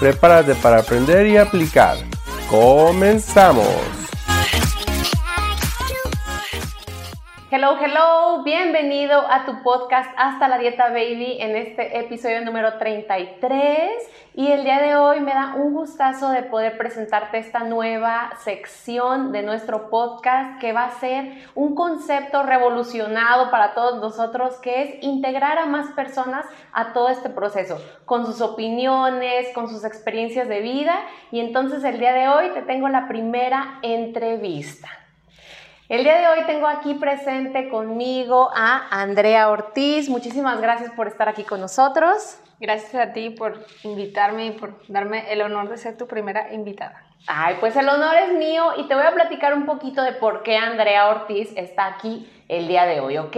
Prepárate para aprender y aplicar. ¡Comenzamos! Hello, hello, bienvenido a tu podcast Hasta la Dieta Baby en este episodio número 33 y el día de hoy me da un gustazo de poder presentarte esta nueva sección de nuestro podcast que va a ser un concepto revolucionado para todos nosotros que es integrar a más personas a todo este proceso con sus opiniones, con sus experiencias de vida y entonces el día de hoy te tengo la primera entrevista. El día de hoy tengo aquí presente conmigo a Andrea Ortiz. Muchísimas gracias por estar aquí con nosotros. Gracias a ti por invitarme y por darme el honor de ser tu primera invitada. Ay, pues el honor es mío y te voy a platicar un poquito de por qué Andrea Ortiz está aquí el día de hoy, ¿ok?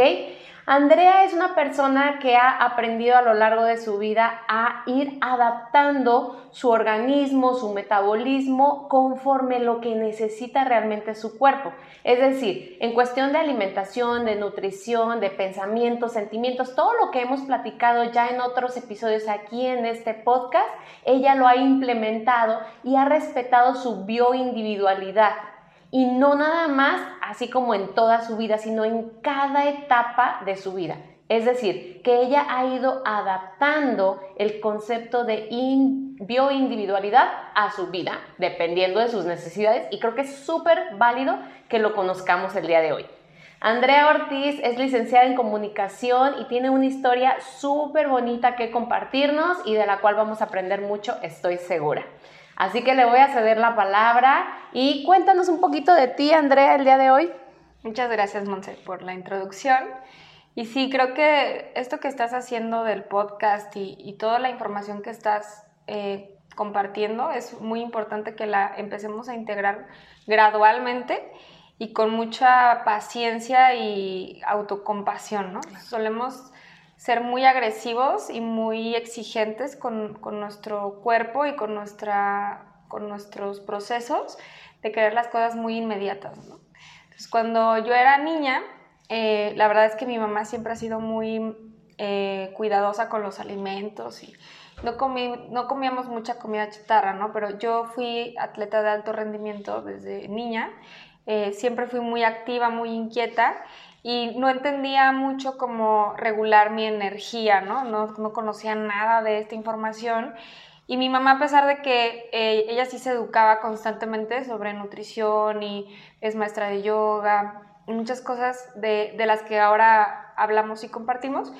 Andrea es una persona que ha aprendido a lo largo de su vida a ir adaptando su organismo, su metabolismo conforme lo que necesita realmente su cuerpo. Es decir, en cuestión de alimentación, de nutrición, de pensamientos, sentimientos, todo lo que hemos platicado ya en otros episodios aquí en este podcast, ella lo ha implementado y ha respetado su bioindividualidad y no nada más así como en toda su vida, sino en cada etapa de su vida. Es decir, que ella ha ido adaptando el concepto de bioindividualidad a su vida, dependiendo de sus necesidades, y creo que es súper válido que lo conozcamos el día de hoy. Andrea Ortiz es licenciada en comunicación y tiene una historia súper bonita que compartirnos y de la cual vamos a aprender mucho, estoy segura. Así que le voy a ceder la palabra y cuéntanos un poquito de ti, Andrea, el día de hoy. Muchas gracias, Monse, por la introducción. Y sí, creo que esto que estás haciendo del podcast y, toda la información que estás eh, compartiendo es muy importante que la empecemos a integrar gradualmente y con mucha paciencia y autocompasión, ¿no? Solemos ser muy agresivos y muy exigentes con, nuestro cuerpo y con, nuestra, con nuestros procesos de querer las cosas muy inmediatas. Entonces, cuando yo era niña, eh, la verdad es que mi mamá siempre ha sido muy eh, cuidadosa con los alimentos y no, comí, no comíamos mucha comida chatarra, ¿no? Pero yo fui atleta de alto rendimiento desde niña, eh, siempre fui muy activa, muy inquieta y no entendía mucho cómo regular mi energía, ¿no? No, no conocía nada de esta información. Y mi mamá, a pesar de que eh, ella sí se educaba constantemente sobre nutrición y es maestra de yoga, muchas cosas de, de las que ahora hablamos y compartimos,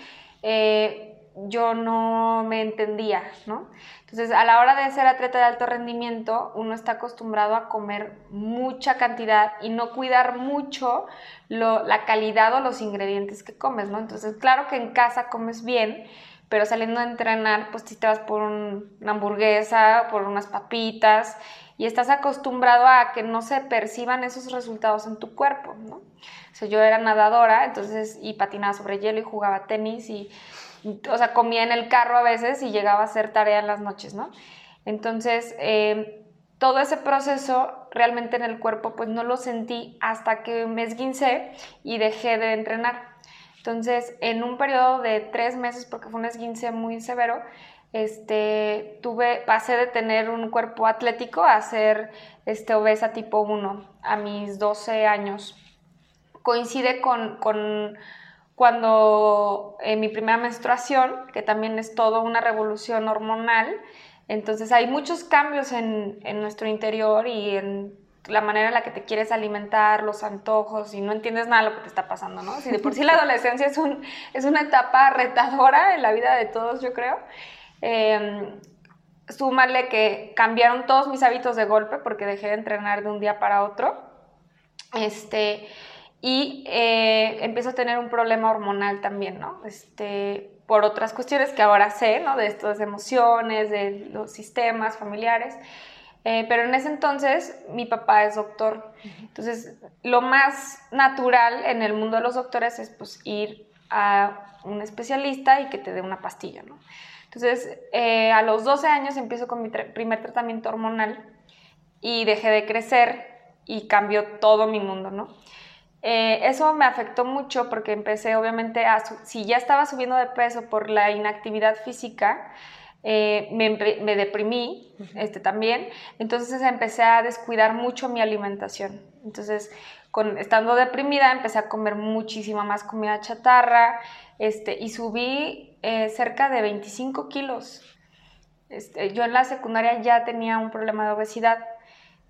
eh, yo no me entendía, ¿no? Entonces, a la hora de ser atleta de alto rendimiento, uno está acostumbrado a comer mucha cantidad y no cuidar mucho la calidad o los ingredientes que comes, ¿no? Entonces, claro que en casa comes bien, pero saliendo a entrenar, pues si te vas por una hamburguesa, por unas papitas, y estás acostumbrado a que no se perciban esos resultados en tu cuerpo, ¿no? O sea, yo era nadadora, entonces, y patinaba sobre hielo y jugaba tenis y o sea, comía en el carro a veces y llegaba a hacer tarea en las noches, ¿no? Entonces, em, todo ese proceso realmente en el cuerpo, pues no lo sentí hasta que me esguincé y dejé de entrenar. Entonces, en un periodo de tres meses, porque fue un esguince muy severo, este, tuve, pasé de tener un cuerpo atlético a ser este, obesa tipo 1 a mis 12 años. Coincide con, con cuando en mi primera menstruación, que también es todo una revolución hormonal, entonces hay muchos cambios en, nuestro interior y en la manera en la que te quieres alimentar, los antojos y no entiendes nada de lo que te está pasando, ¿no? Si de por sí la adolescencia es, un, es una etapa retadora en la vida de todos, yo creo. Eh, súmale que cambiaron todos mis hábitos de golpe porque dejé de entrenar de un día para otro. Este, y eh, empiezo a tener un problema hormonal también, ¿no? Este, por otras cuestiones que ahora sé, ¿no? De estas emociones, de los sistemas familiares. Eh, pero en ese entonces mi papá es doctor. Entonces, lo más natural en el mundo de los doctores es pues ir a un especialista y que te dé una pastilla, ¿no? Entonces, eh, a los 12 años empiezo con mi primer tratamiento hormonal y dejé de crecer y cambió todo mi mundo, ¿no? Eh, eso me afectó mucho porque empecé obviamente a, si ya estaba subiendo de peso por la inactividad física, eh, me, deprimí este, también, entonces empecé a descuidar mucho mi alimentación. Entonces, con, estando deprimida, empecé a comer muchísima más comida chatarra este, y subí eh, cerca de 25 kilos. Este, yo en la secundaria ya tenía un problema de obesidad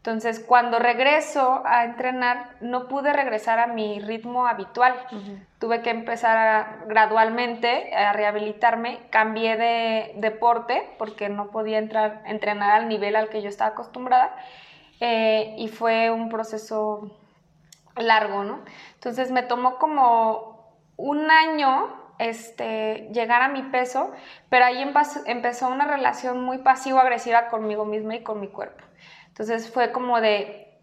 entonces, cuando regreso a entrenar, no pude regresar a mi ritmo habitual. Tuve que empezar gradualmente a rehabilitarme. Cambié de deporte porque no podía entrar, entrenar al nivel al que yo estaba acostumbrada. Eh, y fue un proceso largo, ¿no? Entonces, me tomó como un año este, llegar a mi peso, pero ahí empezó una relación muy pasivo-agresiva conmigo misma y con mi cuerpo. Entonces fue como de,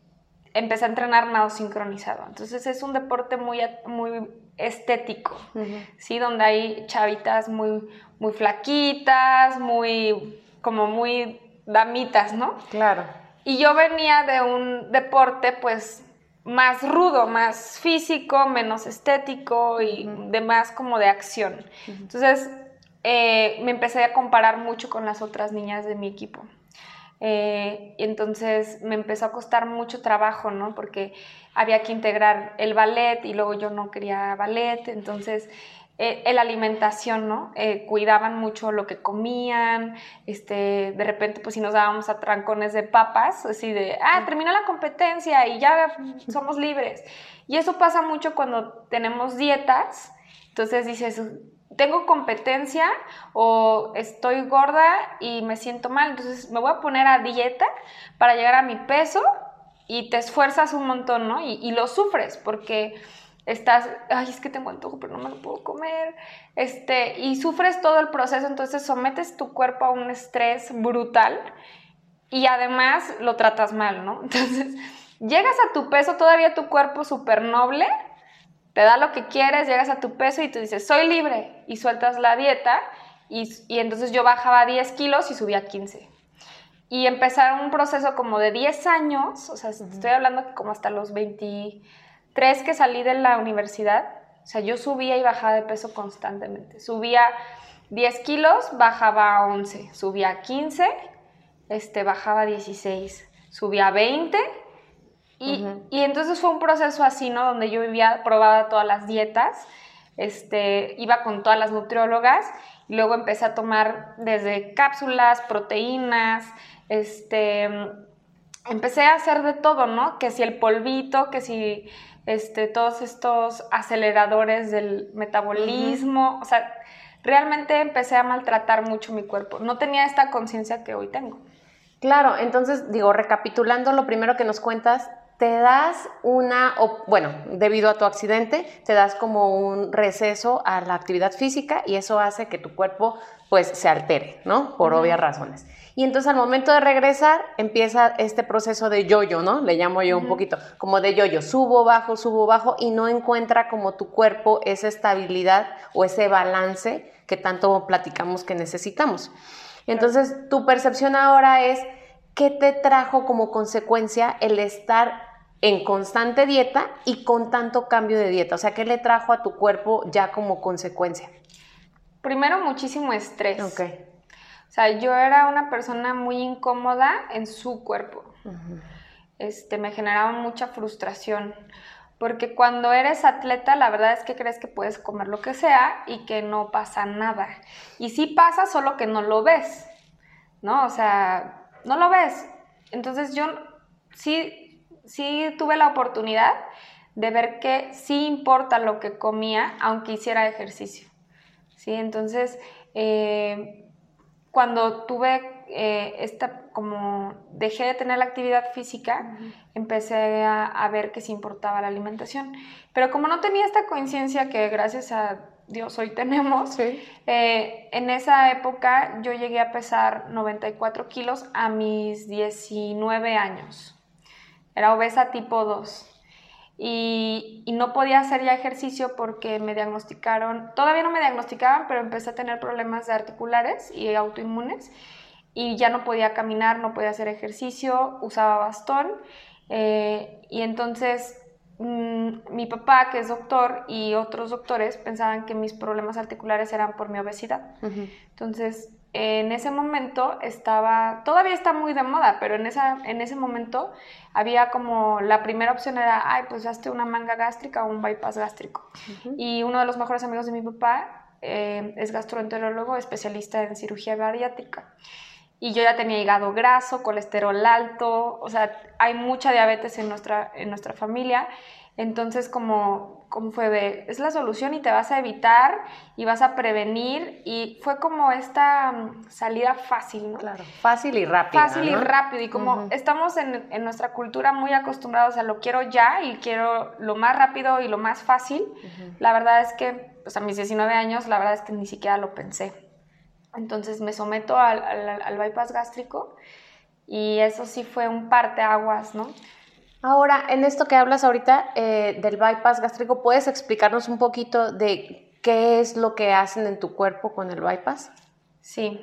empecé a entrenar nado sincronizado. Entonces es un deporte muy, muy estético, ¿sí? Donde hay chavitas muy, muy flaquitas, muy, como muy damitas, ¿no? Claro. Y yo venía de un deporte, pues, más rudo, más físico, menos estético y de más como de acción. Entonces, eh, me empecé a comparar mucho con las otras niñas de mi equipo. Eh, y entonces me empezó a costar mucho trabajo, ¿no? Porque había que integrar el ballet y luego yo no quería ballet, entonces eh, la alimentación, ¿no? Eh, cuidaban mucho lo que comían, este, de repente pues si nos dábamos a trancones de papas, así de, ah, terminó la competencia y ya somos libres. Y eso pasa mucho cuando tenemos dietas, entonces dices, tengo competencia o estoy gorda y me siento mal, entonces me voy a poner a dieta para llegar a mi peso y te esfuerzas un montón, ¿no? Y, lo sufres porque estás, ay, es que tengo antojo, pero no me lo puedo comer, este, y sufres todo el proceso, entonces sometes tu cuerpo a un estrés brutal y además lo tratas mal, ¿no? Entonces, llegas a tu peso, todavía tu cuerpo súper noble, te da lo que quieres, llegas a tu peso y tú dices, soy libre, y sueltas la dieta, y, entonces yo bajaba 10 kilos y subía 15. Y empezar un proceso como de 10 años, o sea, estoy hablando como hasta los 23 que salí de la universidad, o sea, yo subía y bajaba de peso constantemente. Subía 10 kilos, bajaba 11, subía 15, este, bajaba 16, subía 20 y, entonces fue un proceso así, ¿no? Donde yo vivía, probaba todas las dietas, este, iba con todas las nutriólogas y luego empecé a tomar desde cápsulas, proteínas, este, empecé a hacer de todo, ¿no? Que si el polvito, que si este, todos estos aceleradores del metabolismo, o sea, realmente empecé a maltratar mucho mi cuerpo. No tenía esta conciencia que hoy tengo. Claro, entonces digo, recapitulando lo primero que nos cuentas, te das una, bueno, debido a tu accidente, te das como un receso a la actividad física y eso hace que tu cuerpo pues se altere, ¿no? Por obvias razones. Y entonces al momento de regresar empieza este proceso de yoyo, ¿no? Le llamo yo un poquito, como de yoyo, subo, bajo, subo, bajo y no encuentra como tu cuerpo esa estabilidad o ese balance que tanto platicamos que necesitamos. Entonces, tu percepción ahora es, ¿qué te trajo como consecuencia el estar en constante dieta y con tanto cambio de dieta? O sea, ¿qué le trajo a tu cuerpo ya como consecuencia? Primero, muchísimo estrés. Ok. O sea, yo era una persona muy incómoda en su cuerpo. este, me generaba mucha frustración. Porque cuando eres atleta, la verdad es que crees que puedes comer lo que sea y que no pasa nada. Y sí pasa, solo que no lo ves. ¿No? O sea, no lo ves. Entonces yo sí sí tuve la oportunidad de ver que sí importa lo que comía, aunque hiciera ejercicio. ¿sí? Entonces, eh, cuando tuve eh, esta, como dejé de tener la actividad física, empecé a, a, ver que sí importaba la alimentación. Pero como no tenía esta conciencia que gracias a Dios hoy tenemos. Sí. Eh, en esa época yo llegué a pesar 94 kilos a mis 19 años. Era obesa tipo 2. Y, y, no podía hacer ya ejercicio porque me diagnosticaron, todavía no me diagnosticaban, pero empecé a tener problemas de articulares y autoinmunes y ya no podía caminar, no podía hacer ejercicio, usaba bastón eh, y entonces Mm, mi papá, que es doctor, y otros doctores pensaban que mis problemas articulares eran por mi obesidad. Entonces, en ese momento estaba, todavía está muy de moda, pero en, esa, en ese momento había como, la primera opción era, ay, pues hazte una manga gástrica o un bypass gástrico. Y uno de los mejores amigos de mi papá eh, es gastroenterólogo, especialista en cirugía bariátrica y yo ya tenía hígado graso, colesterol alto, o sea, hay mucha diabetes en nuestra, en nuestra familia. Entonces, como, como fue de, es la solución y te vas a evitar y vas a prevenir y fue como esta mm, salida fácil, ¿no? Claro, fácil y rápido. Fácil y rápido y como estamos en, en, nuestra cultura muy acostumbrados a lo quiero ya y quiero lo más rápido y lo más fácil, la verdad es que, pues a mis 19 años, la verdad es que ni siquiera lo pensé. Entonces me someto al, al, bypass gástrico y eso sí fue un parteaguas, ¿no? Ahora, en esto que hablas ahorita eh, del bypass gástrico, ¿puedes explicarnos un poquito de qué es lo que hacen en tu cuerpo con el bypass? Sí.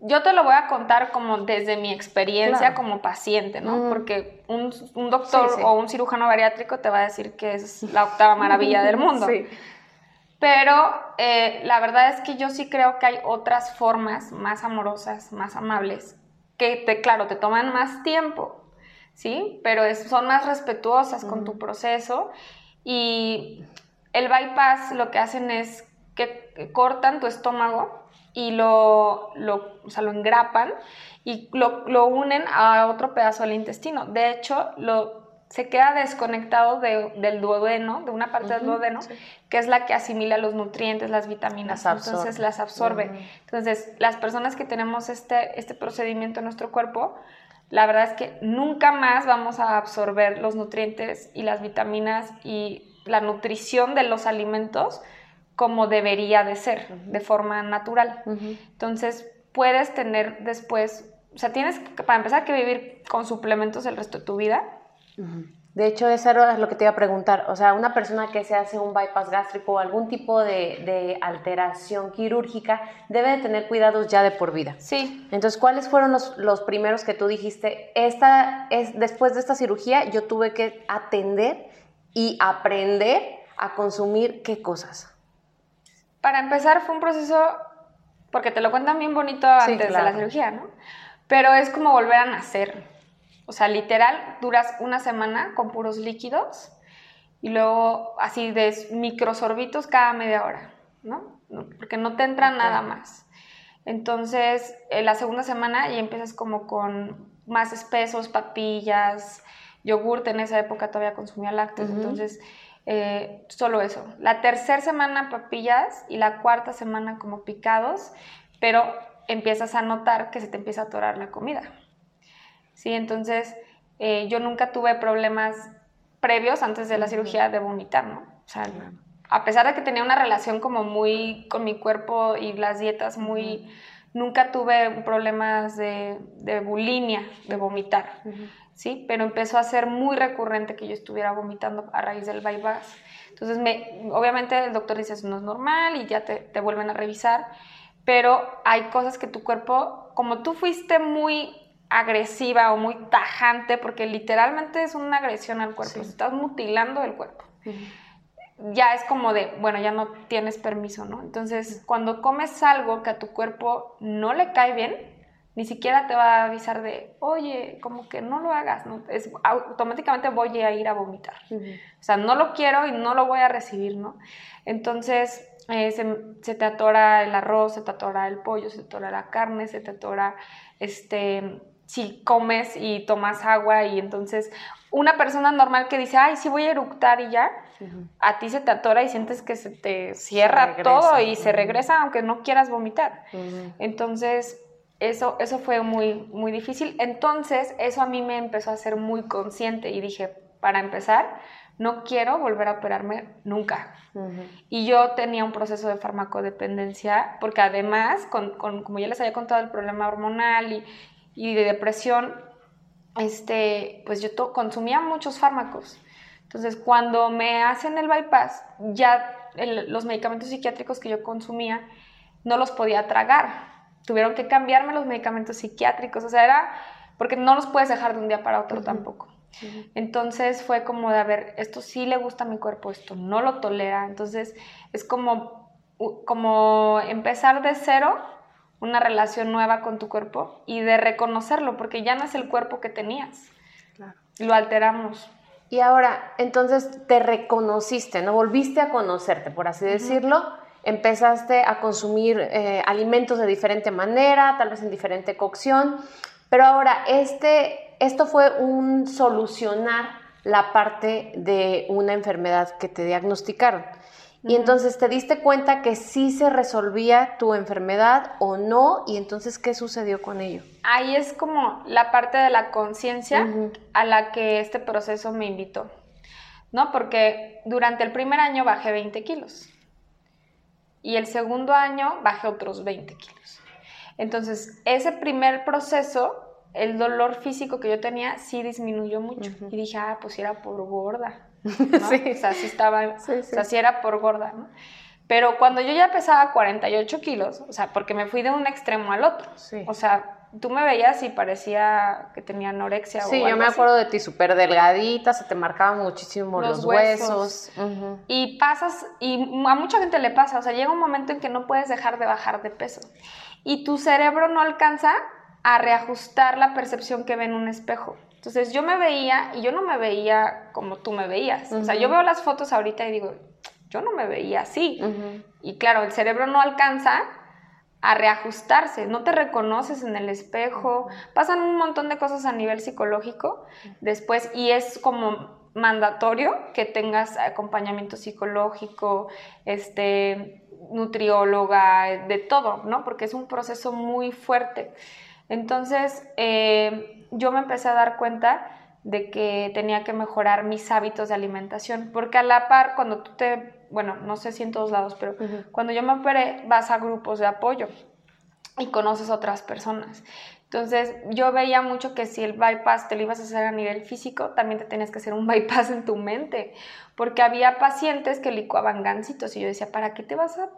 Yo te lo voy a contar como desde mi experiencia como paciente, ¿no? Porque un, un doctor o un cirujano bariátrico te va a decir que es la octava maravilla del mundo. Sí. Pero eh, la verdad es que yo sí creo que hay otras formas más amorosas, más amables, que te, claro, te toman más tiempo, ¿sí? Pero son más respetuosas con tu proceso y el bypass lo que hacen es que cortan tu estómago y lo, lo, o sea, lo engrapan y lo, lo, unen a otro pedazo del intestino. De hecho, lo se queda desconectado del duodeno, de una parte del duodeno, que es la que asimila los nutrientes, las vitaminas, entonces las absorbe. Entonces, las personas que tenemos este, este procedimiento en nuestro cuerpo, la verdad es que nunca más vamos a absorber los nutrientes y las vitaminas y la nutrición de los alimentos como debería de ser, de forma natural. Entonces, puedes tener después, o sea, tienes para empezar que vivir con suplementos el resto de tu vida de hecho, eso era lo que te iba a preguntar. O sea, una persona que se hace un bypass gástrico o algún tipo de, alteración quirúrgica debe de tener cuidados ya de por vida. Sí. Entonces, ¿cuáles fueron los, primeros que tú dijiste? Esta es, después de esta cirugía yo tuve que atender y aprender a consumir qué cosas. Para empezar, fue un proceso, porque te lo cuentan bien bonito antes de la cirugía, ¿no? Pero es como volver a nacer o sea, literal, duras una semana con puros líquidos y luego así de microsorbitos cada media hora, ¿no? Porque no te entra nada más. Entonces, en la segunda semana ya empiezas como con más espesos, papillas, yogurt, en esa época todavía consumía lácteos, entonces eh, solo eso. La tercera semana papillas y la cuarta semana como picados, pero empiezas a notar que se te empieza a atorar la comida. ¿Sí? Entonces, eh, yo nunca tuve problemas previos antes de la cirugía de vomitar, ¿no? O sea, a pesar de que tenía una relación como muy con mi cuerpo y las dietas muy... Nunca tuve problemas de, de bulimia, de vomitar, ¿sí? Pero empezó a ser muy recurrente que yo estuviera vomitando a raíz del bypass. Entonces, me, obviamente el doctor dice, eso no es normal y ya te, te vuelven a revisar, pero hay cosas que tu cuerpo, como tú fuiste muy agresiva o muy tajante, porque literalmente es una agresión al cuerpo, estás mutilando el cuerpo. Ya es como de, bueno, ya no tienes permiso, ¿no? Entonces, cuando comes algo que a tu cuerpo no le cae bien, ni siquiera te va a avisar de, oye, como que no lo hagas, ¿no? Es, automáticamente voy a ir a vomitar. O sea, no lo quiero y no lo voy a recibir, ¿no? Entonces, eh, se, se, te atora el arroz, se te atora el pollo, se te atora la carne, se te atora este, si comes y tomas agua y entonces una persona normal que dice, ay, sí voy a eructar y ya, a ti se te atora y sientes que se te cierra todo y se regresa aunque no quieras vomitar. Entonces, eso, eso fue muy, muy difícil. Entonces, eso a mí me empezó a ser muy consciente y dije, para empezar, no quiero volver a operarme nunca. Y yo tenía un proceso de farmacodependencia, porque además, con, como ya les había contado el problema hormonal y, y de depresión, este, pues yo consumía muchos fármacos. Entonces, cuando me hacen el bypass, ya los medicamentos psiquiátricos que yo consumía no los podía tragar. Tuvieron que cambiarme los medicamentos psiquiátricos, o sea, era porque no los puedes dejar de un día para otro tampoco. Entonces fue como de, a ver, esto sí le gusta a mi cuerpo, esto no lo tolera. Entonces es como, como empezar de cero una relación nueva con tu cuerpo y de reconocerlo, porque ya no es el cuerpo que tenías. Lo alteramos. Y ahora, entonces te reconociste, ¿no? Volviste a conocerte, por así decirlo. Empezaste a consumir eh, alimentos de diferente manera, tal vez en diferente cocción. Pero ahora, este, esto fue un solucionar la parte de una enfermedad que te diagnosticaron. Y entonces te diste cuenta que sí se resolvía tu enfermedad o no, y entonces, ¿qué sucedió con ello? Ahí es como la parte de la conciencia a la que este proceso me invitó, ¿no? Porque durante el primer año bajé 20 kilos y el segundo año bajé otros 20 kilos. Entonces, ese primer proceso, el dolor físico que yo tenía sí disminuyó mucho. Y dije, ah, pues era por gorda. Sí. O sea, sí estaba, o sea, sí era por gorda, ¿no? Pero cuando yo ya pesaba 48 kilos, o sea, porque me fui de un extremo al otro, o sea, tú me veías y parecía que tenía anorexia sí, yo me acuerdo de ti súper delgadita, se te marcaban muchísimo los, huesos. Y pasas, y a mucha gente le pasa, o sea, llega un momento en que no puedes dejar de bajar de peso. Y tu cerebro no alcanza a reajustar la percepción que ve en un espejo. Entonces yo me veía y yo no me veía como tú me veías. O sea, yo veo las fotos ahorita y digo, yo no me veía así. Y claro, el cerebro no alcanza a reajustarse, no te reconoces en el espejo, pasan un montón de cosas a nivel psicológico después y es como mandatorio que tengas acompañamiento psicológico, este, nutrióloga, de todo, ¿no? Porque es un proceso muy fuerte. Entonces, eh, yo me empecé a dar cuenta de que tenía que mejorar mis hábitos de alimentación, porque a la par, cuando tú te, bueno, no sé si en todos lados, pero cuando yo me operé, vas a grupos de apoyo y conoces otras personas. Entonces, yo veía mucho que si el bypass te lo ibas a hacer a nivel físico, también te tenías que hacer un bypass en tu mente, porque había pacientes que licuaban gansitos y yo decía, ¿para qué te vas a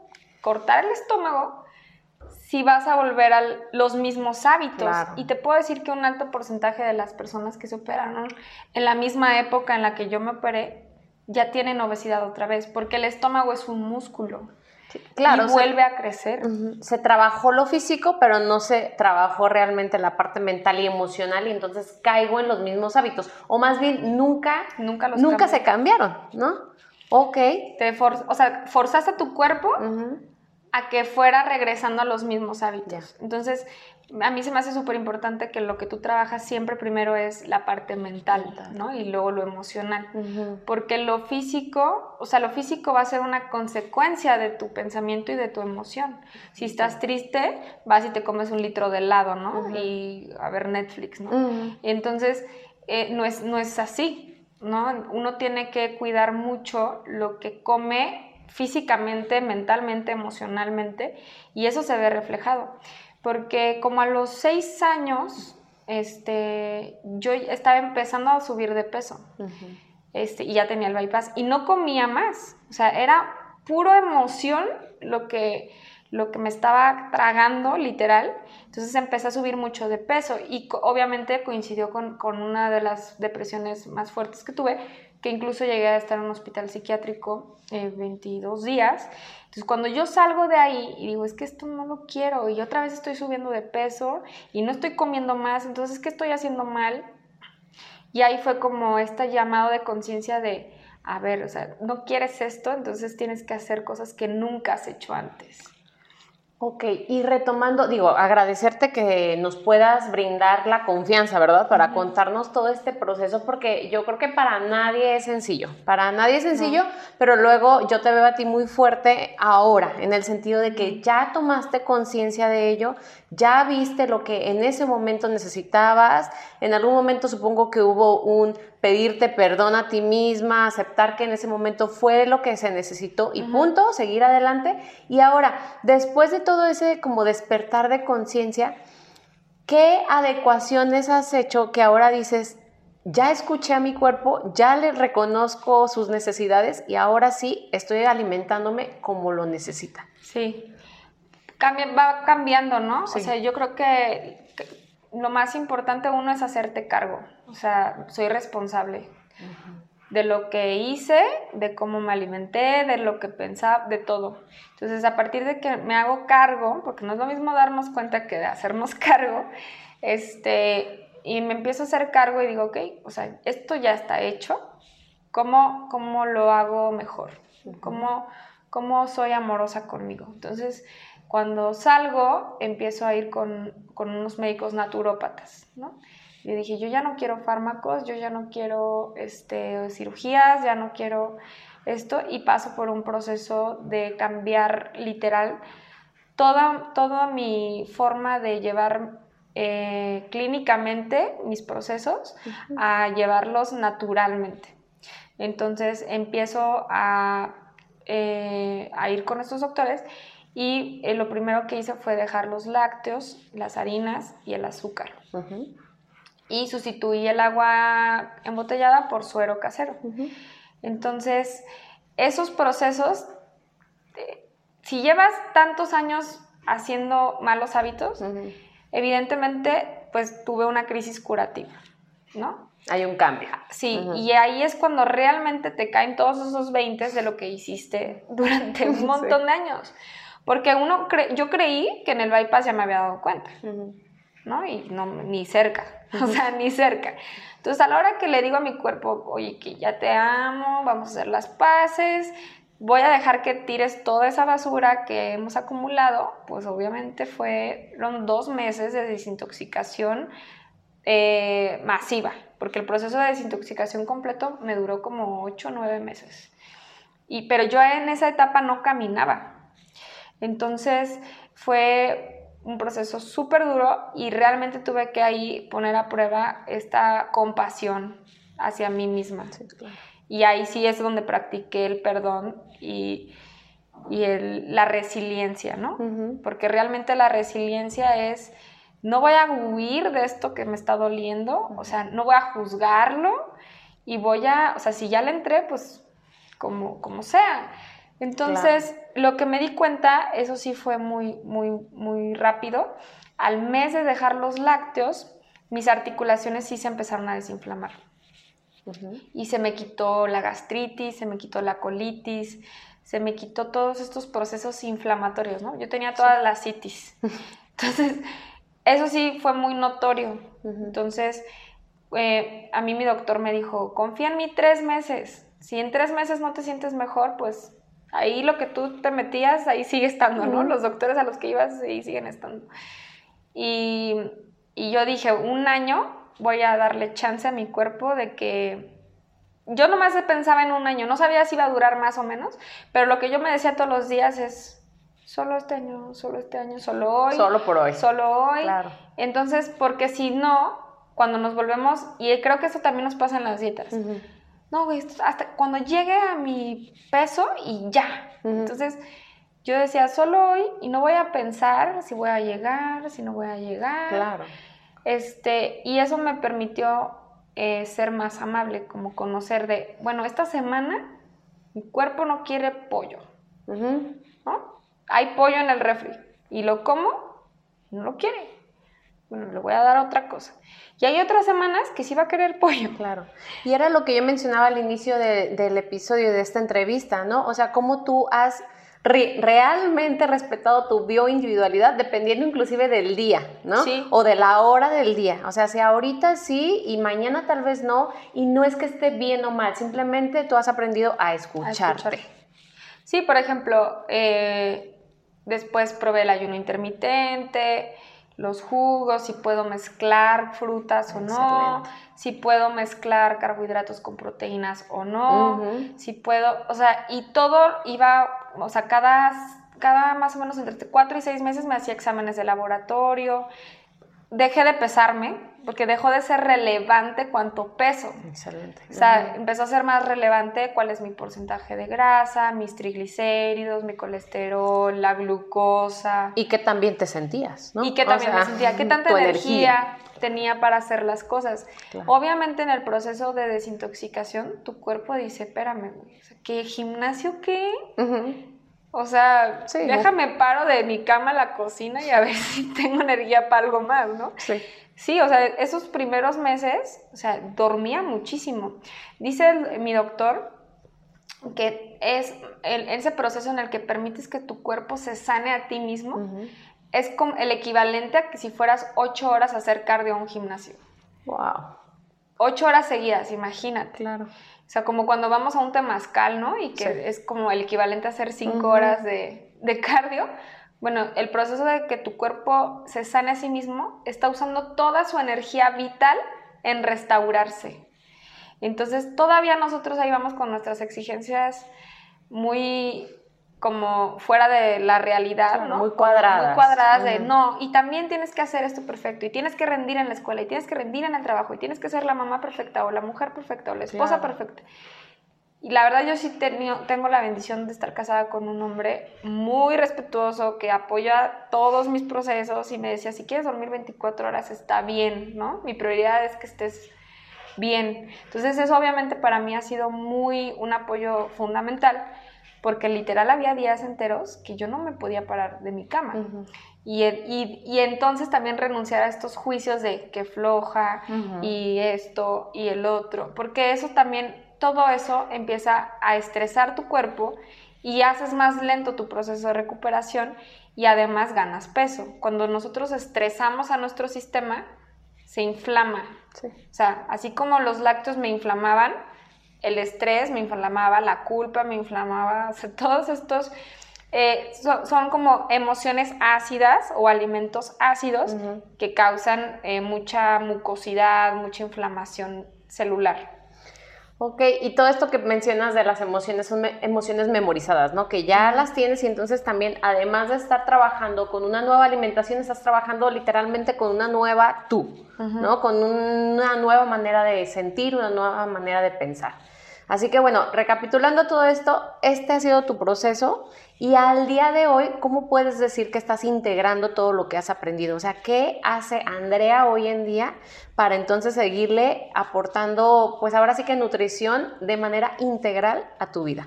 cortar el estómago si vas a volver a los mismos hábitos. Y te puedo decir que un alto porcentaje de las personas que se operaron en la misma época en la que yo me operé ya tienen obesidad otra vez, porque el estómago es un músculo. claro, y vuelve a crecer. Se trabajó lo físico, pero no se trabajó realmente la parte mental y emocional, y entonces caigo en los mismos hábitos. O más bien, nunca, nunca, nunca se cambiaron, ¿no? Ok. Te o sea, forzaste tu cuerpo a que fuera regresando a los mismos hábitos. Entonces, a mí se me hace súper importante que lo que tú trabajas siempre primero es la parte mental, ¿no? Y luego lo emocional. Porque lo físico, o sea, lo físico va a ser una consecuencia de tu pensamiento y de tu emoción. Si estás triste, vas y te comes un litro de helado, ¿no? Y a ver Netflix, ¿no? Y entonces, eh, no, es, no es así, ¿no? Uno tiene que cuidar mucho lo que come físicamente, mentalmente, emocionalmente, y eso se ve reflejado. Porque como a los seis años, este, yo estaba empezando a subir de peso este, y ya tenía el bypass y no comía más. O sea, era puro emoción lo que, lo que me estaba tragando, literal. Entonces empecé a subir mucho de peso y obviamente coincidió con, con una de las depresiones más fuertes que tuve, que incluso llegué a estar en un hospital psiquiátrico 22 eh, días. Entonces, cuando yo salgo de ahí y digo, es que esto no lo quiero, y otra vez estoy subiendo de peso y no estoy comiendo más, entonces, ¿qué estoy haciendo mal? Y ahí fue como este llamado de conciencia de, a ver, o sea, no quieres esto, entonces tienes que hacer cosas que nunca has hecho antes. Ok, y retomando, digo, agradecerte que nos puedas brindar la confianza, ¿verdad? Para contarnos todo este proceso, porque yo creo que para nadie es sencillo, para nadie es sencillo, pero luego yo te veo a ti muy fuerte ahora, en el sentido de que ya tomaste conciencia de ello, ya viste lo que en ese momento necesitabas, en algún momento supongo que hubo un pedirte perdón a ti misma, aceptar que en ese momento fue lo que se necesitó y punto, seguir adelante. Y ahora, después de todo ese como despertar de conciencia, ¿qué adecuaciones has hecho que ahora dices, ya escuché a mi cuerpo, ya le reconozco sus necesidades y ahora sí estoy alimentándome como lo necesita? Sí, va cambiando, ¿no? O sea, yo creo que lo más importante uno es hacerte cargo. O sea, soy responsable de lo que hice, de cómo me alimenté, de lo que pensaba, de todo. Entonces, a partir de que me hago cargo, porque no es lo mismo darnos cuenta que de hacernos cargo, este, y me empiezo a hacer cargo y digo, ok, o sea, esto ya está hecho, ¿cómo, cómo lo hago mejor? ¿Cómo, ¿Cómo soy amorosa conmigo? Entonces, cuando salgo, empiezo a ir con, con unos médicos naturópatas, ¿no? Y dije, yo ya no quiero fármacos, yo ya no quiero este, cirugías, ya no quiero esto, y paso por un proceso de cambiar literal toda, toda mi forma de llevar eh, clínicamente mis procesos a llevarlos naturalmente. Entonces empiezo a, eh, a ir con estos doctores y eh, lo primero que hice fue dejar los lácteos, las harinas y el azúcar. Y sustituí el agua embotellada por suero casero. Entonces, esos procesos, eh, si llevas tantos años haciendo malos hábitos, evidentemente, pues tuve una crisis curativa, ¿no? Hay un cambio. Sí, y ahí es cuando realmente te caen todos esos 20 de lo que hiciste durante un montón de años. Porque uno yo creí que en el bypass ya me había dado cuenta, ¿no? Y no, ni cerca, o sea, ni cerca. Entonces, a la hora que le digo a mi cuerpo, oye, que ya te amo, vamos a hacer las paces, voy a dejar que tires toda esa basura que hemos acumulado, pues obviamente fueron dos meses de desintoxicación eh, masiva, porque el proceso de desintoxicación completo me duró como ocho o nueve meses. Y, pero yo en esa etapa no caminaba, entonces fue un proceso súper duro y realmente tuve que ahí poner a prueba esta compasión hacia mí misma. Y ahí sí es donde practiqué el perdón y, la resiliencia, ¿no? Porque realmente la resiliencia es, no voy a huir de esto que me está doliendo, o sea, no voy a juzgarlo y voy a, o sea, si ya le entré, pues como, como sea. Entonces, lo que me di cuenta, eso sí fue muy, muy, muy rápido. Al mes de dejar los lácteos, mis articulaciones sí se empezaron a desinflamar. Y se me quitó la gastritis, se me quitó la colitis, se me quitó todos estos procesos inflamatorios, ¿no? Yo tenía toda la citis. Entonces, eso sí fue muy notorio. Entonces, eh, a mí mi doctor me dijo, confía en mí tres meses. Si en tres meses no te sientes mejor, pues Ahí lo que tú te metías, ahí sigue estando, ¿no? Los doctores a los que ibas, ahí siguen estando. Y, yo dije, un año voy a darle chance a mi cuerpo de que... Yo nomás pensaba en un año, no sabía si iba a durar más o menos, pero lo que yo me decía todos los días es, solo este año, solo este año, solo hoy. Solo por hoy. Solo hoy. Claro. Entonces, porque si no, cuando nos volvemos, y creo que eso también nos pasa en las dietas, no, güey, hasta cuando llegue a mi peso y ya. Entonces, yo decía, solo hoy y no voy a pensar si voy a llegar, si no voy a llegar. Claro. Este, y eso me permitió eh, ser más amable, como conocer de, bueno, esta semana mi cuerpo no quiere pollo, ¿no? Hay pollo en el refri y lo como, no lo quiere. Bueno, le voy a dar otra cosa. Y hay otras semanas que sí va a querer pollo. Claro. Y era lo que yo mencionaba al inicio del episodio de esta entrevista, ¿no? O sea, cómo tú has realmente respetado tu bioindividualidad dependiendo inclusive del día, ¿no? Sí. O de la hora del día. O sea, si ahorita sí y mañana tal vez no, y no es que esté bien o mal, simplemente tú has aprendido a escucharte. Sí, por ejemplo, eh, después probé el ayuno intermitente, los jugos, si puedo mezclar frutas o no, si puedo mezclar carbohidratos con proteínas o no, si puedo, o sea, y todo iba, o sea, cada, cada más o menos entre cuatro y seis meses me hacía exámenes de laboratorio, dejé de pesarme, porque dejó de ser relevante cuánto peso. Excelente. O sea, empezó a ser más relevante cuál es mi porcentaje de grasa, mis triglicéridos, mi colesterol, la glucosa. Y que también te sentías, ¿no? Y que también me sentía, qué tanta energía, tenía para hacer las cosas. Obviamente en el proceso de desintoxicación, tu cuerpo dice, espérame, ¿qué gimnasio qué? O sea, déjame paro de mi cama a la cocina y a ver si tengo energía para algo más, ¿no? Sí. Sí, o sea, esos primeros meses, o sea, dormía muchísimo. Dice mi doctor que es ese proceso en el que permites que tu cuerpo se sane a ti mismo, es como el equivalente a que si fueras ocho horas a hacer cardio a un gimnasio. Wow. Ocho horas seguidas, imagínate. Claro. O sea, como cuando vamos a un temazcal, ¿no? Y que es como el equivalente a hacer cinco horas de, de cardio bueno, el proceso de que tu cuerpo se sane a sí mismo está usando toda su energía vital en restaurarse. Entonces, todavía nosotros ahí vamos con nuestras exigencias muy como fuera de la realidad, ¿no? Muy cuadradas. Muy cuadradas de no, y también tienes que hacer esto perfecto, y tienes que rendir en la escuela, y tienes que rendir en el trabajo, y tienes que ser la mamá perfecta, o la mujer perfecta, o la esposa perfecta. Y la verdad yo sí tengo la bendición de estar casada con un hombre muy respetuoso, que apoya todos mis procesos y me decía, si quieres dormir 24 horas está bien, ¿no? Mi prioridad es que estés bien. Entonces eso obviamente para mí ha sido muy un apoyo fundamental, porque literal había días enteros que yo no me podía parar de mi cama. y, y, y, entonces también renunciar a estos juicios de que floja y esto y el otro, porque eso también todo eso empieza a estresar tu cuerpo y haces más lento tu proceso de recuperación y además ganas peso. Cuando nosotros estresamos a nuestro sistema, se inflama. O sea, así como los lácteos me inflamaban, el estrés me inflamaba, la culpa me inflamaba, o sea, todos estos eh, son, como emociones ácidas o alimentos ácidos que causan eh, mucha mucosidad, mucha inflamación celular. Ok, y todo esto que mencionas de las emociones son emociones memorizadas, ¿no? Que ya las tienes y entonces también, además de estar trabajando con una nueva alimentación, estás trabajando literalmente con una nueva tú, ¿no? Con una nueva manera de sentir, una nueva manera de pensar. Así que bueno, recapitulando todo esto, este ha sido tu proceso y al día de hoy, ¿cómo puedes decir que estás integrando todo lo que has aprendido? O sea, ¿qué hace Andrea hoy en día para entonces seguirle aportando, pues ahora sí que nutrición de manera integral a tu vida?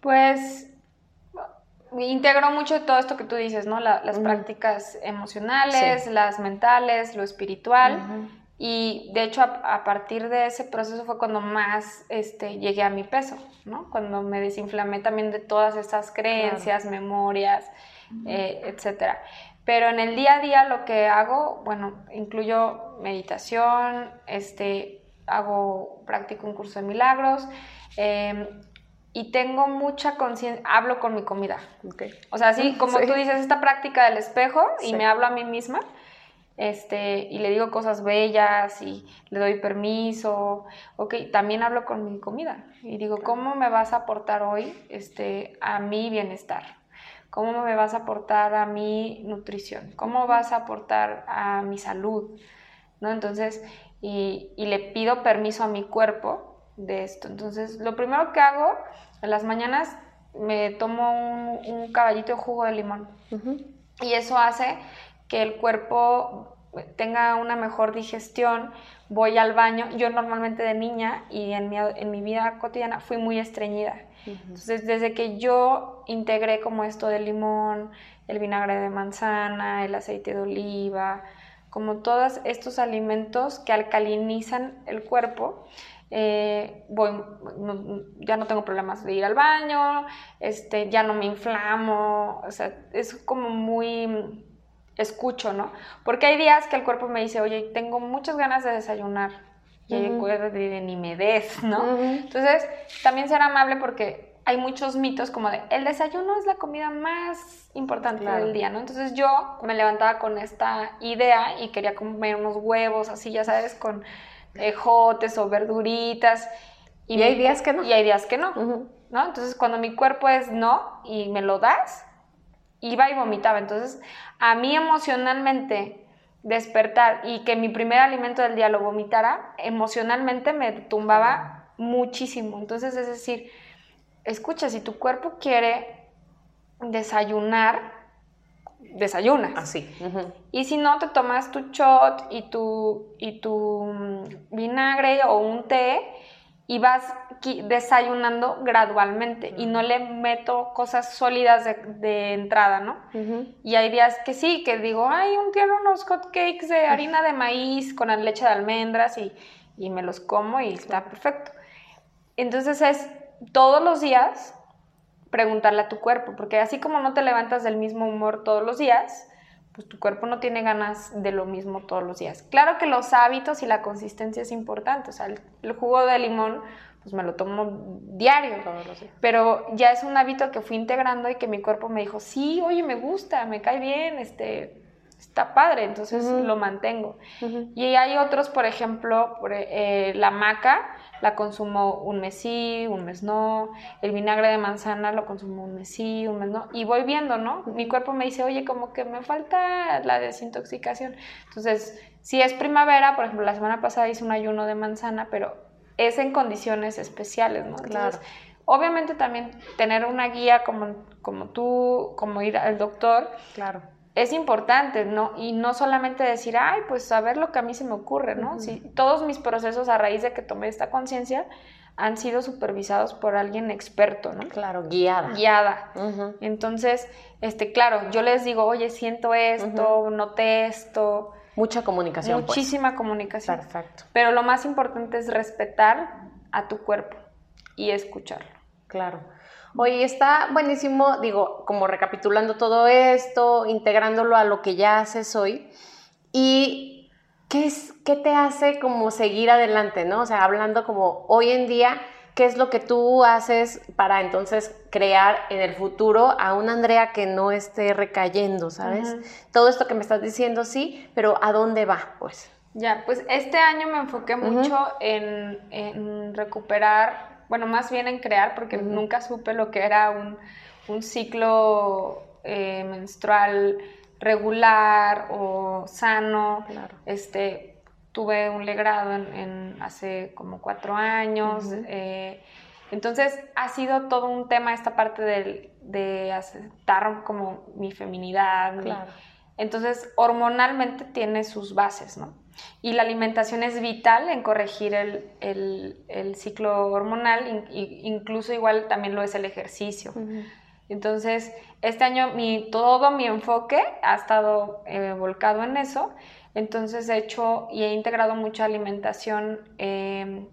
Pues integro mucho todo esto que tú dices, ¿no? las prácticas emocionales, las mentales, lo espiritual. Y de hecho a, partir de ese proceso fue cuando más este, llegué a mi peso, ¿no? Cuando me desinflamé también de todas esas creencias, memorias, eh, etcétera. Pero en el día a día lo que hago, bueno, incluyo meditación, este, hago, practico un curso de milagros em, y tengo mucha conciencia, hablo con mi comida. O sea, así como tú dices, esta práctica del espejo y me hablo a mí misma este, y le digo cosas bellas y le doy permiso, ok, también hablo con mi comida y digo, ¿cómo me vas a aportar hoy este, a mi bienestar? ¿Cómo me vas a aportar a mi nutrición? ¿Cómo vas a aportar a mi salud? ¿No? Entonces, y, le pido permiso a mi cuerpo de esto. Entonces, lo primero que hago en las mañanas me tomo un, caballito de jugo de limón. Y eso hace que el cuerpo tenga una mejor digestión, voy al baño. Yo normalmente de niña y en mi, en mi vida cotidiana fui muy estreñida. Entonces, desde que yo integré como esto del limón, el vinagre de manzana, el aceite de oliva, como todos estos alimentos que alcalinizan el cuerpo, eh, voy, ya no tengo problemas de ir al baño, este, ya no me inflamo, o sea, es como muy escucho, ¿no? Porque hay días que el cuerpo me dice, oye, tengo muchas ganas de desayunar. Y uh de, ni me des, ¿no? Entonces, también ser amable porque hay muchos mitos como de, el desayuno es la comida más importante del día, ¿no? Entonces yo me levantaba con esta idea y quería comer unos huevos, así, ya sabes, con ejotes o verduritas. Y, hay días que no. Y hay días que no, ¿no? Entonces, cuando mi cuerpo es no y me lo das, iba y vomitaba. Entonces, a mí emocionalmente despertar y que mi primer alimento del día lo vomitara, emocionalmente me tumbaba muchísimo. Entonces, es decir, escucha, si tu cuerpo quiere desayunar, desayunas. Así. Y si no, te tomas tu shot y tu, y tu mm, vinagre o un té y vas desayunando gradualmente y no le meto cosas sólidas de, entrada, ¿no? Y hay días que sí, que digo, ay, un quiero unos hot cakes de harina de maíz con leche de almendras y, y me los como y está perfecto. Entonces es todos los días preguntarle a tu cuerpo, porque así como no te levantas del mismo humor todos los días, pues tu cuerpo no tiene ganas de lo mismo todos los días. Claro que los hábitos y la consistencia es importante, o sea, el, jugo de limón pues me lo tomo diario, pero ya es un hábito que fui integrando y que mi cuerpo me dijo, sí, oye, me gusta, me cae bien, este, está padre, entonces lo mantengo. Y hay otros, por ejemplo, eh, la maca, la consumo un mes sí, un mes no, el vinagre de manzana lo consumo un mes sí, un mes no, y voy viendo, ¿no? Mi cuerpo me dice, oye, como que me falta la desintoxicación. Entonces, si es primavera, por ejemplo, la semana pasada hice un ayuno de manzana, pero es en condiciones especiales, ¿no? claro. Obviamente también tener una guía como, como tú, como ir al doctor. Claro es importante, ¿no? Y no solamente decir, ay, pues a ver lo que a mí se me ocurre, ¿no? si, todos mis procesos a raíz de que tomé esta conciencia han sido supervisados por alguien experto, ¿no? Claro, guiada. Guiada. Entonces, este, claro, yo les digo, oye, siento esto, noté esto. Mucha comunicación. Pues. Muchísima comunicación. Perfecto. Pero lo más importante es respetar a tu cuerpo y escucharlo. Claro. Oye, está buenísimo, digo, como recapitulando todo esto, integrándolo a lo que ya haces hoy. ¿Y qué, es, qué te hace como seguir adelante, no? O sea, hablando como hoy en día, ¿qué es lo que tú haces para entonces crear en el futuro a una Andrea que no esté recayendo, ¿sabes? Todo esto que me estás diciendo, sí, pero ¿a dónde va, pues? Ya, pues este año me enfoqué mucho en, en recuperar bueno, más bien en crear, porque nunca supe lo que era un, ciclo eh, menstrual regular o sano. Este, tuve un legrado en, hace como cuatro años. Eh, entonces ha sido todo un tema esta parte de, de aceptar como mi feminidad. entonces hormonalmente tiene sus bases, ¿no? Y la alimentación es vital en corregir el, ciclo hormonal, incluso igual también lo es el ejercicio. Entonces, este año mi, todo mi enfoque ha estado eh, volcado en eso. Entonces he hecho y he integrado mucha alimentación em,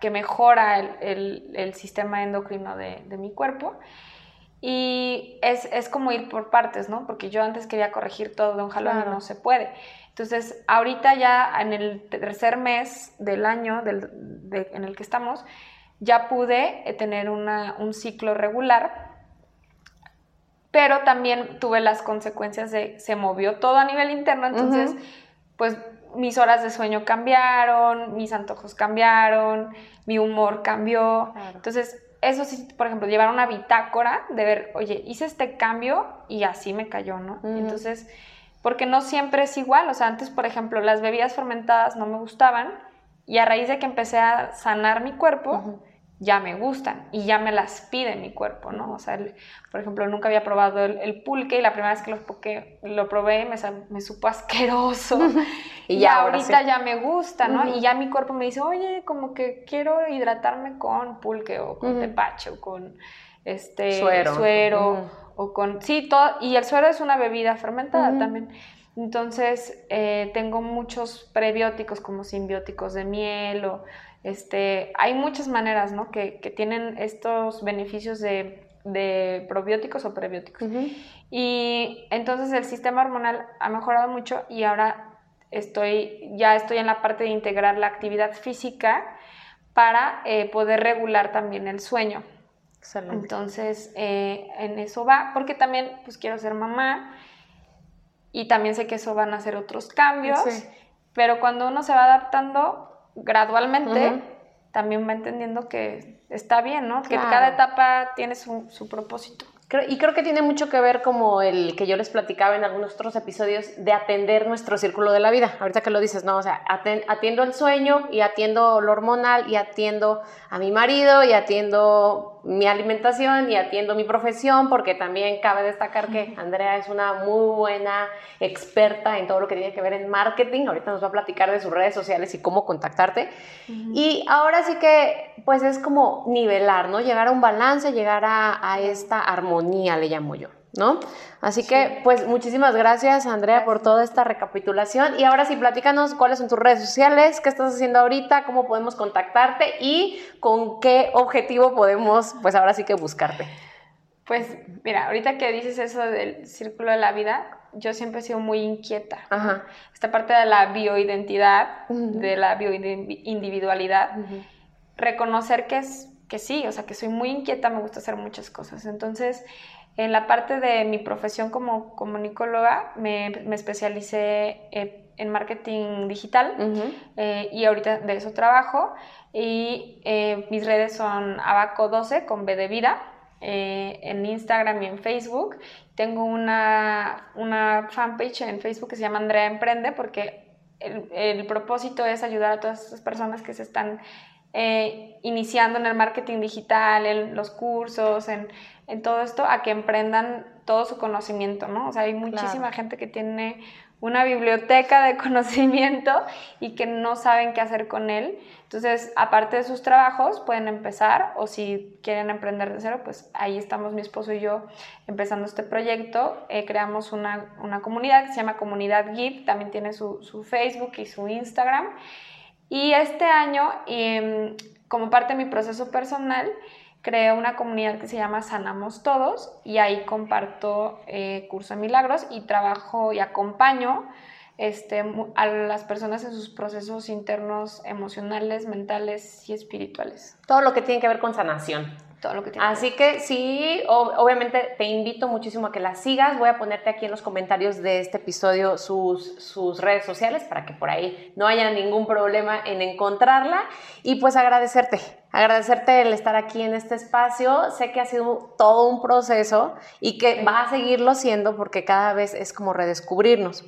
que, mejora el, sistema endocrino de, mi cuerpo. Y es, como ir por partes, ¿no? Porque yo antes quería corregir todo de un jalón y no se puede. Entonces, ahorita ya en el tercer mes del año en el que estamos, ya pude eh, tener un ciclo regular, pero también tuve las consecuencias de se movió todo a nivel interno, entonces, pues mis horas de sueño cambiaron, mis antojos cambiaron, mi humor cambió. Entonces, eso sí, por ejemplo, llevar una bitácora de ver, oye, hice este cambio y así me cayó, ¿no? Entonces, porque no siempre es igual. O sea, antes, por ejemplo, las bebidas fermentadas no me gustaban y a raíz de que empecé a sanar mi cuerpo, ya me gustan y ya me las pide mi cuerpo, ¿no? O sea, por ejemplo, nunca había probado el, pulque y la primera vez que lo, lo probé me, me, supo asqueroso. y, ya ahorita ya me gusta, ¿no? Y ya mi cuerpo me dice, oye, como que quiero hidratarme con pulque o con tepache o con este suero. suero o con... Sí, todo, y el suero es una bebida fermentada también. Entonces, eh, tengo muchos prebióticos como simbióticos de miel o... Este, hay muchas maneras, ¿no? Que, tienen estos beneficios de, probióticos o prebióticos. Y entonces el sistema hormonal ha mejorado mucho y ahora estoy, ya estoy en la parte de integrar la actividad física para eh, poder regular también el sueño. Entonces, eh, en eso va, porque también pues quiero ser mamá y también sé que eso van a ser otros cambios, pero cuando uno se va adaptando gradualmente, también va entendiendo que está bien, ¿no? Que cada etapa tiene su, propósito. y creo que tiene mucho que ver como el que yo les platicaba en algunos otros episodios de atender nuestro círculo de la vida. Ahorita que lo dices, no, o sea, atiendo el sueño y atiendo lo hormonal y atiendo a mi marido y atiendo mi alimentación y atiendo mi profesión, porque también cabe destacar que Andrea es una muy buena experta en todo lo que tiene que ver en marketing. Ahorita nos va a platicar de sus redes sociales y cómo contactarte. Y ahora sí que, pues es como nivelar, ¿no? Llegar a un balance, llegar a, a esta armonía, le llamo yo. ¿No? Así que, pues muchísimas gracias, Andrea, por toda esta recapitulación. Y ahora sí, platícanos cuáles son tus redes sociales, qué estás haciendo ahorita, cómo podemos contactarte y con qué objetivo podemos, pues ahora sí que buscarte. Pues mira, ahorita que dices eso del círculo de la vida, yo siempre he sido muy inquieta. Esta parte de la bioidentidad, de la bioindividualidad, reconocer que es que sí, o sea, que soy muy inquieta, me gusta hacer muchas cosas. Entonces, en la parte de mi profesión como comunicóloga, me, me especialicé eh, en marketing digital eh, y ahorita de eso trabajo. Y eh, mis redes son abaco12 con B de vida en Instagram y en Facebook. Tengo una, una fanpage en Facebook que se llama Andrea Emprende porque el, el propósito es ayudar a todas esas personas que se están iniciando en el marketing digital, en los cursos, en en todo esto a que emprendan todo su conocimiento, ¿no? O sea, hay muchísima gente que tiene una biblioteca de conocimiento y que no saben qué hacer con él. Entonces, aparte de sus trabajos, pueden empezar o si quieren emprender de cero, pues ahí estamos mi esposo y yo empezando este proyecto. Eh, creamos una, comunidad que se llama Comunidad Git, también tiene su, su Facebook y su Instagram. Y este año, em, como parte de mi proceso personal, creé una comunidad que se llama Sanamos Todos y ahí comparto eh, curso de milagros y trabajo y acompaño este, a las personas en sus procesos internos emocionales, mentales y espirituales. Todo lo que tiene que ver con sanación todo lo que tiene. Así que, sí, obviamente te invito muchísimo a que la sigas. Voy a ponerte aquí en los comentarios de este episodio sus, sus redes sociales para que por ahí no haya ningún problema en encontrarla. Y pues agradecerte, agradecerte el estar aquí en este espacio. Sé que ha sido todo un proceso y que va a seguirlo siendo porque cada vez es como redescubrirnos.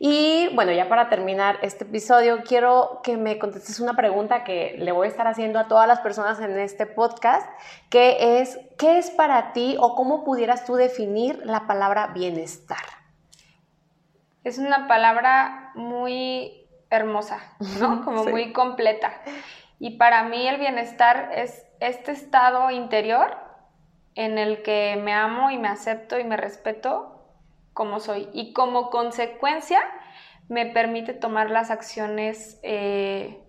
Y bueno, ya para terminar este episodio, quiero que me contestes una pregunta que le voy a estar haciendo a todas las personas en este podcast, que es, ¿qué es para ti o cómo pudieras tú definir la palabra bienestar? Es una palabra muy hermosa, ¿no? Como muy completa. Y para mí el bienestar es este estado interior en el que me amo y me acepto y me respeto como soy y como consecuencia me permite tomar las acciones eh,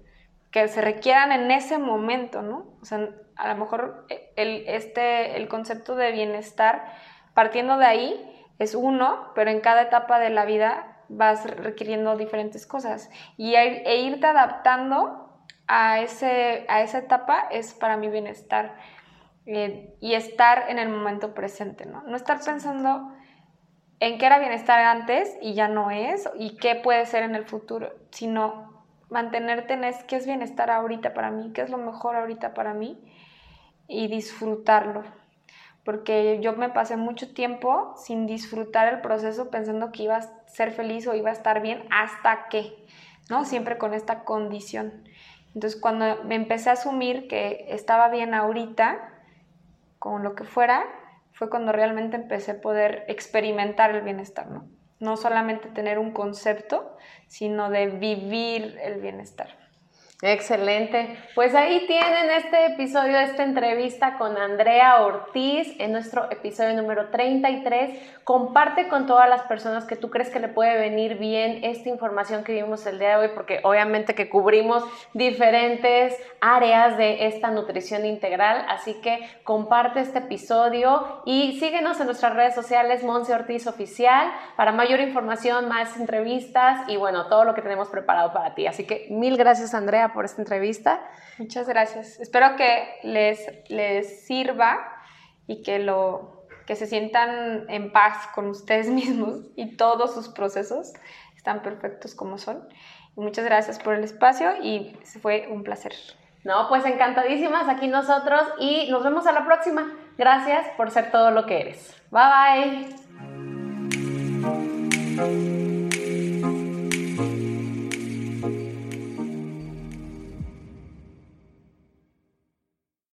que se requieran en ese momento, ¿no? O sea, a lo mejor el, este, el concepto de bienestar, partiendo de ahí, es uno, pero en cada etapa de la vida vas requiriendo diferentes cosas. Y e, irte adaptando a, ese, a esa etapa es para mi bienestar. Eh, y estar en el momento presente, ¿no? No estar pensando en qué era bienestar antes y ya no es, y qué puede ser en el futuro, sino mantenerte en es, qué es bienestar ahorita para mí, qué es lo mejor ahorita para mí y disfrutarlo. Porque yo me pasé mucho tiempo sin disfrutar el proceso pensando que iba a ser feliz o iba a estar bien hasta que, ¿no? Siempre con esta condición. Entonces cuando me empecé a asumir que estaba bien ahorita, con lo que fuera, fue cuando realmente empecé a poder experimentar el bienestar, ¿no? No solamente tener un concepto, sino de vivir el bienestar. Excelente. Pues ahí tienen este episodio, esta entrevista con Andrea Ortiz en nuestro episodio número 33. Comparte con todas las personas que tú crees que le puede venir bien esta información que vimos el día de hoy, porque obviamente que cubrimos diferentes áreas de esta nutrición integral. Así que comparte este episodio y síguenos en nuestras redes sociales, Monse Ortiz Oficial, para mayor información, más entrevistas y bueno, todo lo que tenemos preparado para ti. Así que mil gracias, Andrea por esta entrevista. Muchas gracias. Espero que les, les sirva y que, lo, que se sientan en paz con ustedes mismos y todos sus procesos están perfectos como son. muchas gracias por el espacio y fue un placer. No, pues encantadísimas aquí nosotros y nos vemos a la próxima. Gracias por ser todo lo que eres. Bye bye.